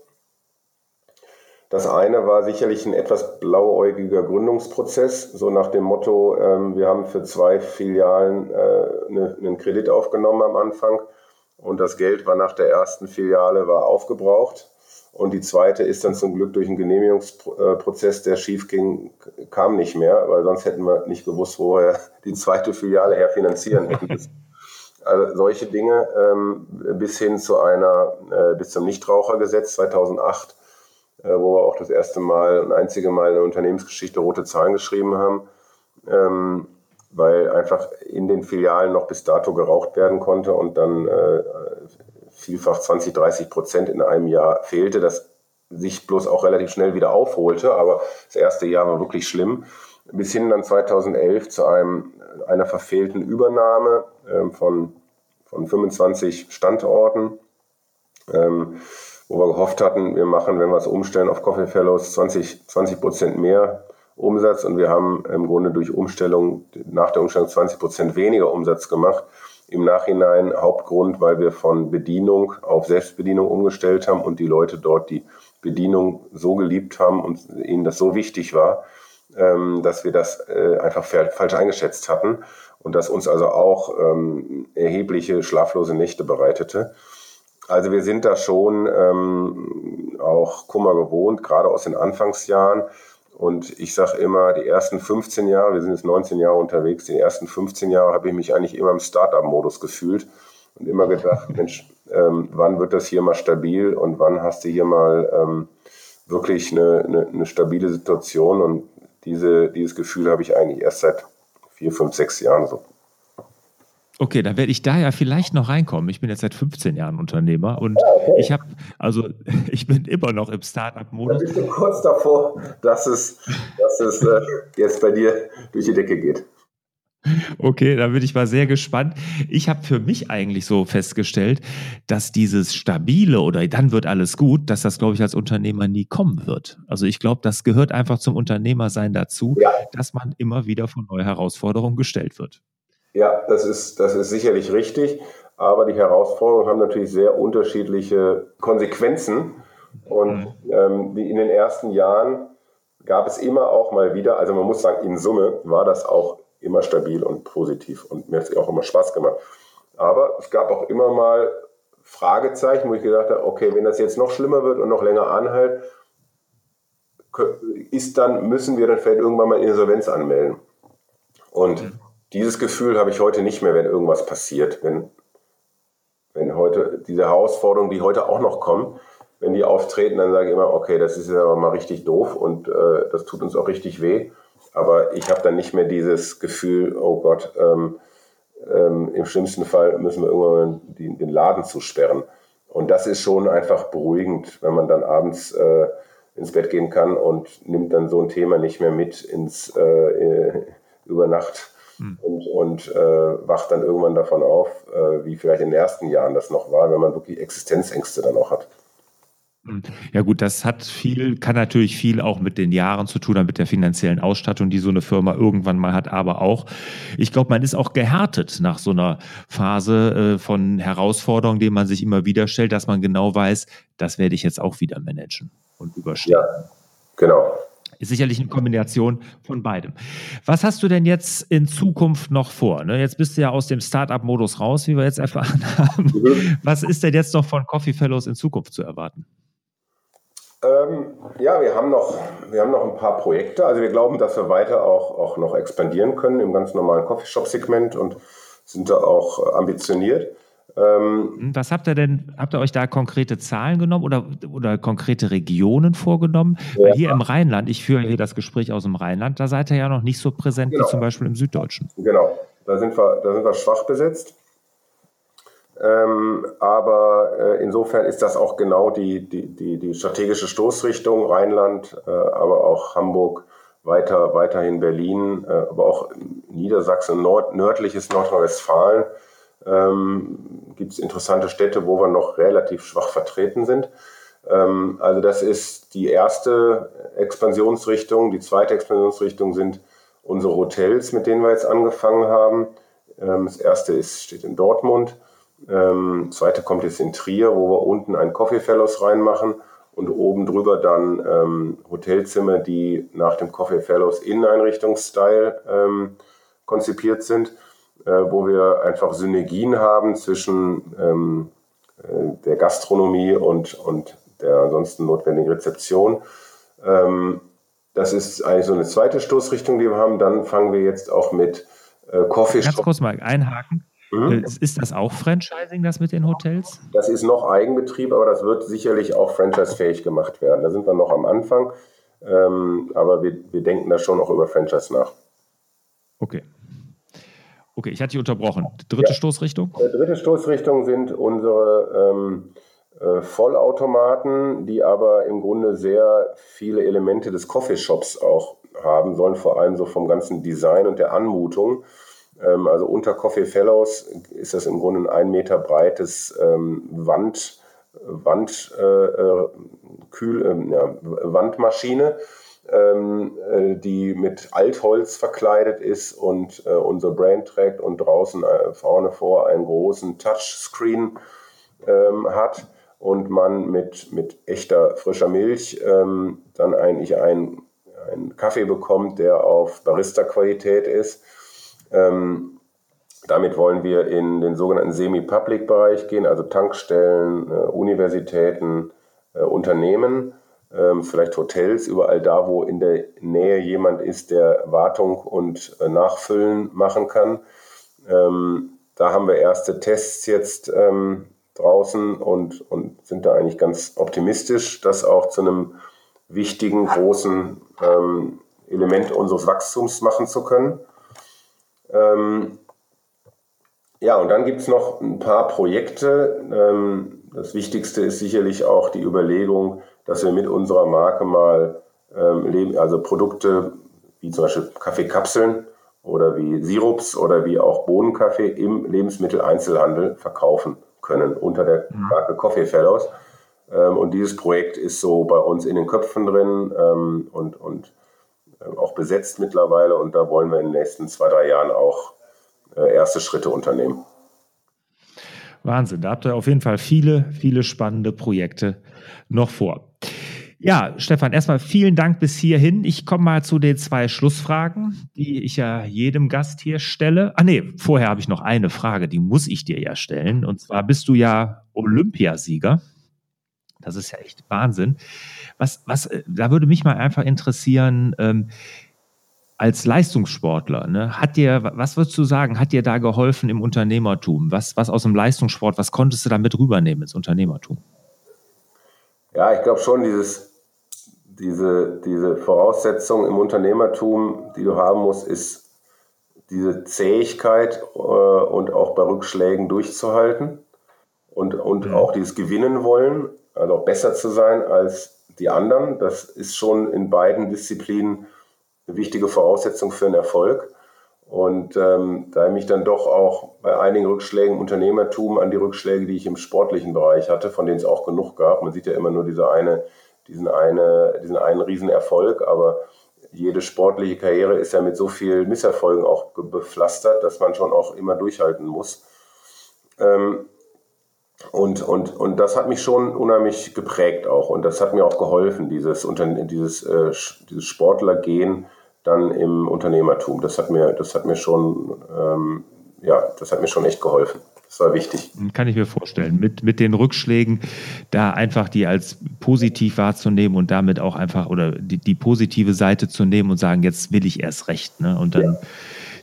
Das eine war sicherlich ein etwas blauäugiger Gründungsprozess, so nach dem Motto, ähm, wir haben für zwei Filialen äh, ne, einen Kredit aufgenommen am Anfang und das Geld war nach der ersten Filiale war aufgebraucht und die zweite ist dann zum Glück durch einen Genehmigungsprozess, der schief ging, kam nicht mehr, weil sonst hätten wir nicht gewusst, wo wir die zweite Filiale her finanzieren hätten. Also solche Dinge ähm, bis hin zu einer, äh, bis zum Nichtrauchergesetz 2008, äh, wo wir auch das erste Mal und einzige Mal in der Unternehmensgeschichte rote Zahlen geschrieben haben, ähm, weil einfach in den Filialen noch bis dato geraucht werden konnte und dann äh, vielfach 20, 30 Prozent in einem Jahr fehlte, das sich bloß auch relativ schnell wieder aufholte, aber das erste Jahr war wirklich schlimm bis hin dann 2011 zu einem, einer verfehlten Übernahme ähm, von, von 25 Standorten, ähm, wo wir gehofft hatten, wir machen, wenn wir es umstellen auf Coffee Fellows, 20, 20 Prozent mehr Umsatz und wir haben im Grunde durch Umstellung, nach der Umstellung 20 Prozent weniger Umsatz gemacht. Im Nachhinein Hauptgrund, weil wir von Bedienung auf Selbstbedienung umgestellt haben und die Leute dort die Bedienung so geliebt haben und ihnen das so wichtig war, ähm, dass wir das äh, einfach falsch eingeschätzt hatten und das uns also auch ähm, erhebliche schlaflose Nächte bereitete. Also wir sind da schon ähm, auch Kummer gewohnt, gerade aus den Anfangsjahren. Und ich sage immer, die ersten 15 Jahre, wir sind jetzt 19 Jahre unterwegs, die ersten 15 Jahre habe ich mich eigentlich immer im Startup-Modus gefühlt und immer gedacht, Mensch, ähm, wann wird das hier mal stabil und wann hast du hier mal ähm, wirklich eine, eine, eine, stabile Situation? Und diese, dieses Gefühl habe ich eigentlich erst seit vier, fünf, sechs Jahren so. Okay, dann werde ich da ja vielleicht noch reinkommen. Ich bin jetzt seit 15 Jahren Unternehmer und ja, okay. ich habe, also ich bin immer noch im Startup-Modus. Bist du kurz davor, dass es, dass es äh, jetzt bei dir durch die Decke geht. Okay, da bin ich mal sehr gespannt. Ich habe für mich eigentlich so festgestellt, dass dieses stabile oder dann wird alles gut, dass das, glaube ich, als Unternehmer nie kommen wird. Also ich glaube, das gehört einfach zum Unternehmersein dazu, ja. dass man immer wieder vor neue Herausforderungen gestellt wird. Ja, das ist, das ist sicherlich richtig. Aber die Herausforderungen haben natürlich sehr unterschiedliche Konsequenzen. Und mhm. ähm, wie in den ersten Jahren gab es immer auch mal wieder, also man muss sagen, in Summe war das auch immer stabil und positiv und mir hat es auch immer Spaß gemacht. Aber es gab auch immer mal Fragezeichen, wo ich gedacht habe, okay, wenn das jetzt noch schlimmer wird und noch länger anhält, ist dann, müssen wir dann vielleicht irgendwann mal Insolvenz anmelden. Und mhm. Dieses Gefühl habe ich heute nicht mehr, wenn irgendwas passiert. Wenn, wenn heute diese Herausforderungen, die heute auch noch kommen, wenn die auftreten, dann sage ich immer, okay, das ist jetzt aber mal richtig doof und äh, das tut uns auch richtig weh. Aber ich habe dann nicht mehr dieses Gefühl, oh Gott, ähm, ähm, im schlimmsten Fall müssen wir irgendwann die, den Laden zusperren. Und das ist schon einfach beruhigend, wenn man dann abends äh, ins Bett gehen kann und nimmt dann so ein Thema nicht mehr mit ins äh, über Nacht mhm. und, und äh, wacht dann irgendwann davon auf, äh, wie vielleicht in den ersten Jahren das noch war, wenn man wirklich Existenzängste dann auch hat. Hm. Ja gut, das hat viel, kann natürlich viel auch mit den Jahren zu tun, mit der finanziellen Ausstattung, die so eine Firma irgendwann mal hat, aber auch, ich glaube, man ist auch gehärtet nach so einer Phase äh, von Herausforderungen, denen man sich immer wieder stellt, dass man genau weiß, das werde ich jetzt auch wieder managen und überstehen. Ja, genau. Ist sicherlich eine Kombination von beidem. Was hast du denn jetzt in Zukunft noch vor? Ne? Jetzt bist du ja aus dem Startup-Modus raus, wie wir jetzt erfahren haben. Mhm. Was ist denn jetzt noch von Coffee Fellows in Zukunft zu erwarten? Ähm, ja, wir haben, noch, wir haben noch ein paar Projekte. Also wir glauben, dass wir weiter auch, auch noch expandieren können im ganz normalen Coffeeshop-Segment und sind da auch ambitioniert. Ähm, hm, Was habt ihr denn, habt ihr euch da konkrete Zahlen genommen oder, oder konkrete Regionen vorgenommen? Ja. Weil hier im Rheinland, ich führe hier das Gespräch aus dem Rheinland, da seid ihr ja noch nicht so präsent genau. wie zum Beispiel im Süddeutschen. Genau, da sind wir, da sind wir schwach besetzt. Ähm, aber äh, insofern ist das auch genau die, die, die, die strategische Stoßrichtung, Rheinland, äh, aber auch Hamburg, weiter, weiterhin Berlin, äh, aber auch Niedersachsen, Nord, nördliches Nordrhein-Westfalen. Ähm, Gibt es interessante Städte, wo wir noch relativ schwach vertreten sind. Ähm, also das ist die erste Expansionsrichtung. Die zweite Expansionsrichtung sind unsere Hotels, mit denen wir jetzt angefangen haben. Ähm, das erste ist, steht in Dortmund. Ähm, zweite kommt jetzt in Trier, wo wir unten ein Coffee Fellows reinmachen und oben drüber dann ähm, Hotelzimmer, die nach dem Coffee Fellows Inneneinrichtungsstyle ähm, konzipiert sind, äh, wo wir einfach Synergien haben zwischen ähm, äh, der Gastronomie und, und der ansonsten notwendigen Rezeption. Ähm, das ist eigentlich so eine zweite Stoßrichtung, die wir haben. Dann fangen wir jetzt auch mit äh, Coffee Ganz kurz mal einhaken. Mhm. Äh, ist das auch Franchising, das mit den Hotels? Das ist noch Eigenbetrieb, aber das wird sicherlich auch franchise-fähig gemacht werden. Da sind wir noch am Anfang, ähm, aber wir, wir denken da schon auch über Franchise nach. Okay. Okay, ich hatte dich unterbrochen. Dritte ja. Stoßrichtung? Die dritte Stoßrichtung sind unsere ähm, äh, Vollautomaten, die aber im Grunde sehr viele Elemente des Coffeeshops auch haben sollen, vor allem so vom ganzen Design und der Anmutung. Ähm, also unter Coffee Fellows ist das im Grunde ein ein Meter breites ähm, Wand, Wand, äh, äh Kühl, äh, ja, Wandmaschine, äh, die mit Altholz verkleidet ist und äh, unser Brand trägt und draußen äh, vorne vor einen großen Touchscreen ähm, hat und man mit, mit echter frischer Milch ähm, dann eigentlich einen, einen Kaffee bekommt, der auf Barista-Qualität ist. Ähm, damit wollen wir in den sogenannten Semi-Public-Bereich gehen, also Tankstellen, äh, Universitäten, äh, Unternehmen, ähm, vielleicht Hotels, überall da, wo in der Nähe jemand ist, der Wartung und äh, Nachfüllen machen kann. Ähm, da haben wir erste Tests jetzt ähm, draußen und, und sind da eigentlich ganz optimistisch, das auch zu einem wichtigen, großen ähm, Element unseres Wachstums machen zu können. Ähm, ja, und dann gibt es noch ein paar Projekte. Ähm, das Wichtigste ist sicherlich auch die Überlegung, dass wir mit unserer Marke mal ähm, also Produkte wie zum Beispiel Kaffeekapseln oder wie Sirups oder wie auch Bohnenkaffee im Lebensmitteleinzelhandel verkaufen können unter der mhm. Marke Coffee Fellows. Ähm, und dieses Projekt ist so bei uns in den Köpfen drin ähm, und, und äh, auch besetzt mittlerweile und da wollen wir in den nächsten zwei, drei Jahren auch äh, erste Schritte unternehmen. Wahnsinn, da habt ihr auf jeden Fall viele, viele spannende Projekte noch vor. Ja, Stefan, erstmal vielen Dank bis hierhin. Ich komme mal zu den zwei Schlussfragen, die ich ja jedem Gast hier stelle. Ah nee, vorher habe ich noch eine Frage, die muss ich dir ja stellen. Und zwar bist du ja Olympiasieger. Das ist ja echt Wahnsinn. Was, was, äh, da würde mich mal einfach interessieren, ähm, als Leistungssportler, ne, hat dir, was würdest du sagen, hat dir da geholfen im Unternehmertum? Was, was aus dem Leistungssport, was konntest du damit rübernehmen ins Unternehmertum? Ja, ich glaube schon, dieses, diese, diese Voraussetzung im Unternehmertum, die du haben musst, ist diese Zähigkeit äh, und auch bei Rückschlägen durchzuhalten und, und mhm. auch dieses Gewinnen wollen, also auch besser zu sein als die anderen. Das ist schon in beiden Disziplinen eine wichtige Voraussetzung für einen Erfolg. Und ähm, da ich mich dann doch auch bei einigen Rückschlägen im Unternehmertum an die Rückschläge, die ich im sportlichen Bereich hatte, von denen es auch genug gab, man sieht ja immer nur diese eine, diesen, eine, diesen einen Riesenerfolg, aber jede sportliche Karriere ist ja mit so vielen Misserfolgen auch bepflastert, dass man schon auch immer durchhalten muss. Ähm, und, und, und das hat mich schon unheimlich geprägt auch. Und das hat mir auch geholfen, dieses, dieses, äh, dieses Sportlergehen dann im Unternehmertum. Das hat mir, das hat mir schon, ähm, ja, das hat mir schon echt geholfen. Das war wichtig. Kann ich mir vorstellen. Mit, mit den Rückschlägen da einfach die als positiv wahrzunehmen und damit auch einfach oder die, die positive Seite zu nehmen und sagen, jetzt will ich erst recht. Ne? Und dann ja.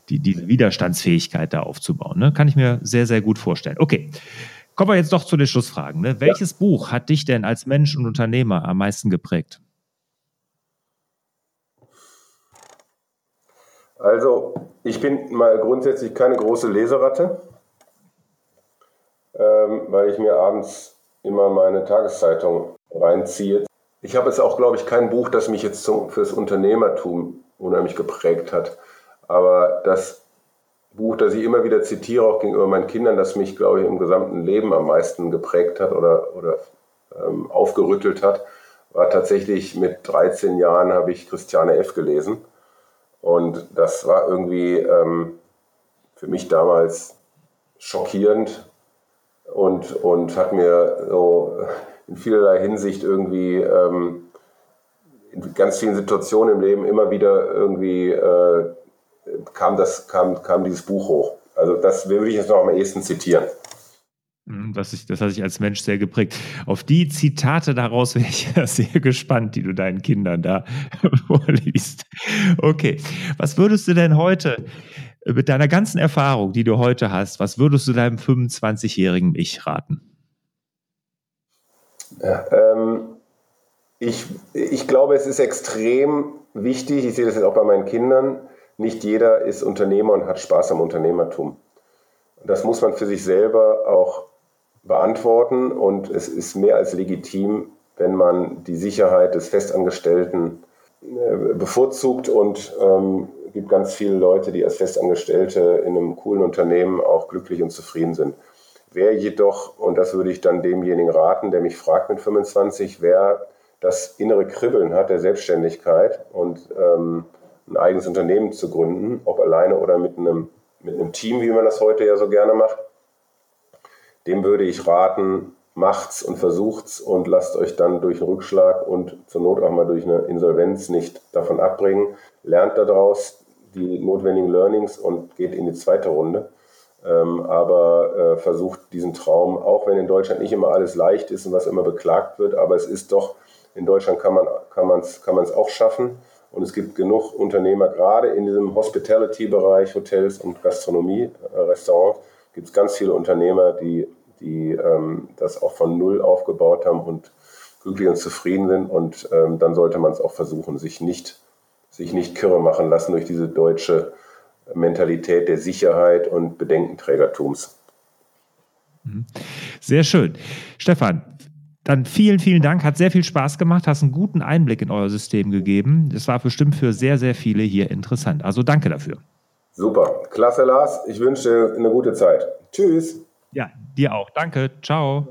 die, diese Widerstandsfähigkeit da aufzubauen. Ne? Kann ich mir sehr, sehr gut vorstellen. Okay. Kommen wir jetzt doch zu den Schlussfragen. Ne? Welches ja. Buch hat dich denn als Mensch und Unternehmer am meisten geprägt? Also, ich bin mal grundsätzlich keine große Leseratte, ähm, weil ich mir abends immer meine Tageszeitung reinziehe. Ich habe jetzt auch, glaube ich, kein Buch, das mich jetzt zum, fürs Unternehmertum unheimlich geprägt hat. Aber das Buch, das ich immer wieder zitiere, auch gegenüber meinen Kindern, das mich, glaube ich, im gesamten Leben am meisten geprägt hat oder, oder ähm, aufgerüttelt hat, war tatsächlich mit 13 Jahren habe ich Christiane F. gelesen. Und das war irgendwie ähm, für mich damals schockierend und, und hat mir so in vielerlei Hinsicht irgendwie ähm, in ganz vielen Situationen im Leben immer wieder irgendwie äh, kam, das, kam, kam dieses Buch hoch. Also das würde ich jetzt noch am ehesten zitieren. Mhm, was ich, das hat sich als Mensch sehr geprägt. Auf die Zitate daraus wäre ich sehr gespannt, die du deinen Kindern da vorliest. Okay, was würdest du denn heute mit deiner ganzen Erfahrung, die du heute hast, was würdest du deinem 25-jährigen Ich raten? Ja, ähm, ich, ich glaube, es ist extrem wichtig, ich sehe das jetzt auch bei meinen Kindern, nicht jeder ist Unternehmer und hat Spaß am Unternehmertum. Das muss man für sich selber auch beantworten und es ist mehr als legitim, wenn man die Sicherheit des Festangestellten äh, bevorzugt und ähm, gibt ganz viele Leute, die als Festangestellte in einem coolen Unternehmen auch glücklich und zufrieden sind. Wer jedoch, und das würde ich dann demjenigen raten, der mich fragt mit 25, wer das innere Kribbeln hat der Selbstständigkeit und ähm, ein eigenes Unternehmen zu gründen, ob alleine oder mit einem, mit einem Team, wie man das heute ja so gerne macht, dem würde ich raten, macht's und versucht's und lasst euch dann durch einen Rückschlag und zur Not auch mal durch eine Insolvenz nicht davon abbringen. Lernt daraus die notwendigen Learnings und geht in die zweite Runde. Ähm, aber äh, versucht diesen Traum, auch wenn in Deutschland nicht immer alles leicht ist und was immer beklagt wird, aber es ist doch, in Deutschland kann man es kann man's, kann auch schaffen. Und es gibt genug Unternehmer, gerade in diesem Hospitality-Bereich, Hotels und Gastronomie, äh, Restaurants, gibt es ganz viele Unternehmer, die, die ähm, das auch von Null aufgebaut haben und glücklich und zufrieden sind. Und ähm, dann sollte man es auch versuchen, sich nicht, sich nicht kirre machen lassen durch diese deutsche Mentalität der Sicherheit und Bedenkenträgertums. Mhm. Sehr schön. Stefan, dann vielen, vielen Dank. Hat sehr viel Spaß gemacht. Hast einen guten Einblick in euer System gegeben. Das war bestimmt für sehr, sehr viele hier interessant. Also danke dafür. Super. Klasse, Lars. Ich wünsche dir eine gute Zeit. Tschüss. Ja, dir auch. Danke. Ciao.